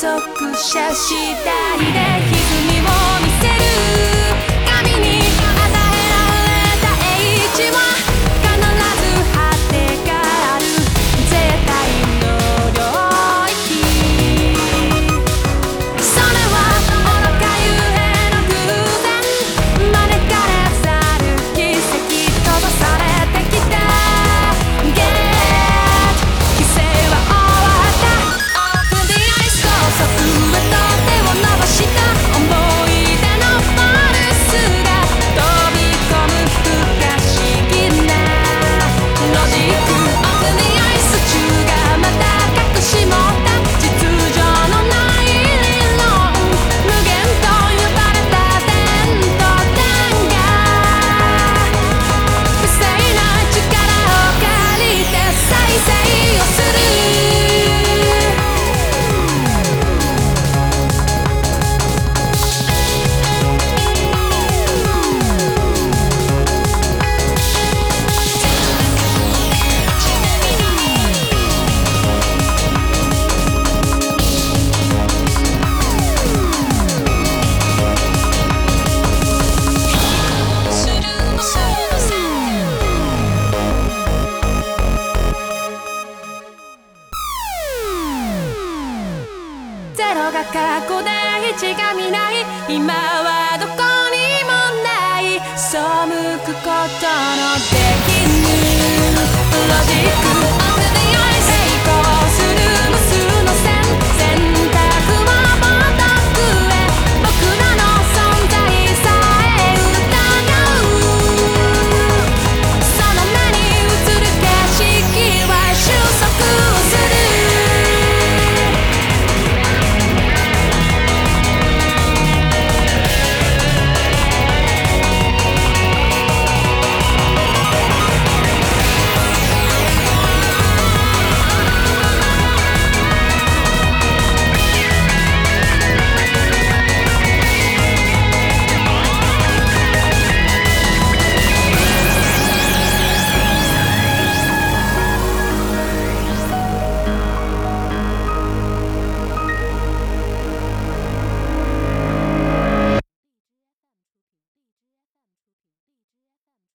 速射したりで歪むゼロが過去第一が見ない。今はどこにもない。背くことのできぬロジック。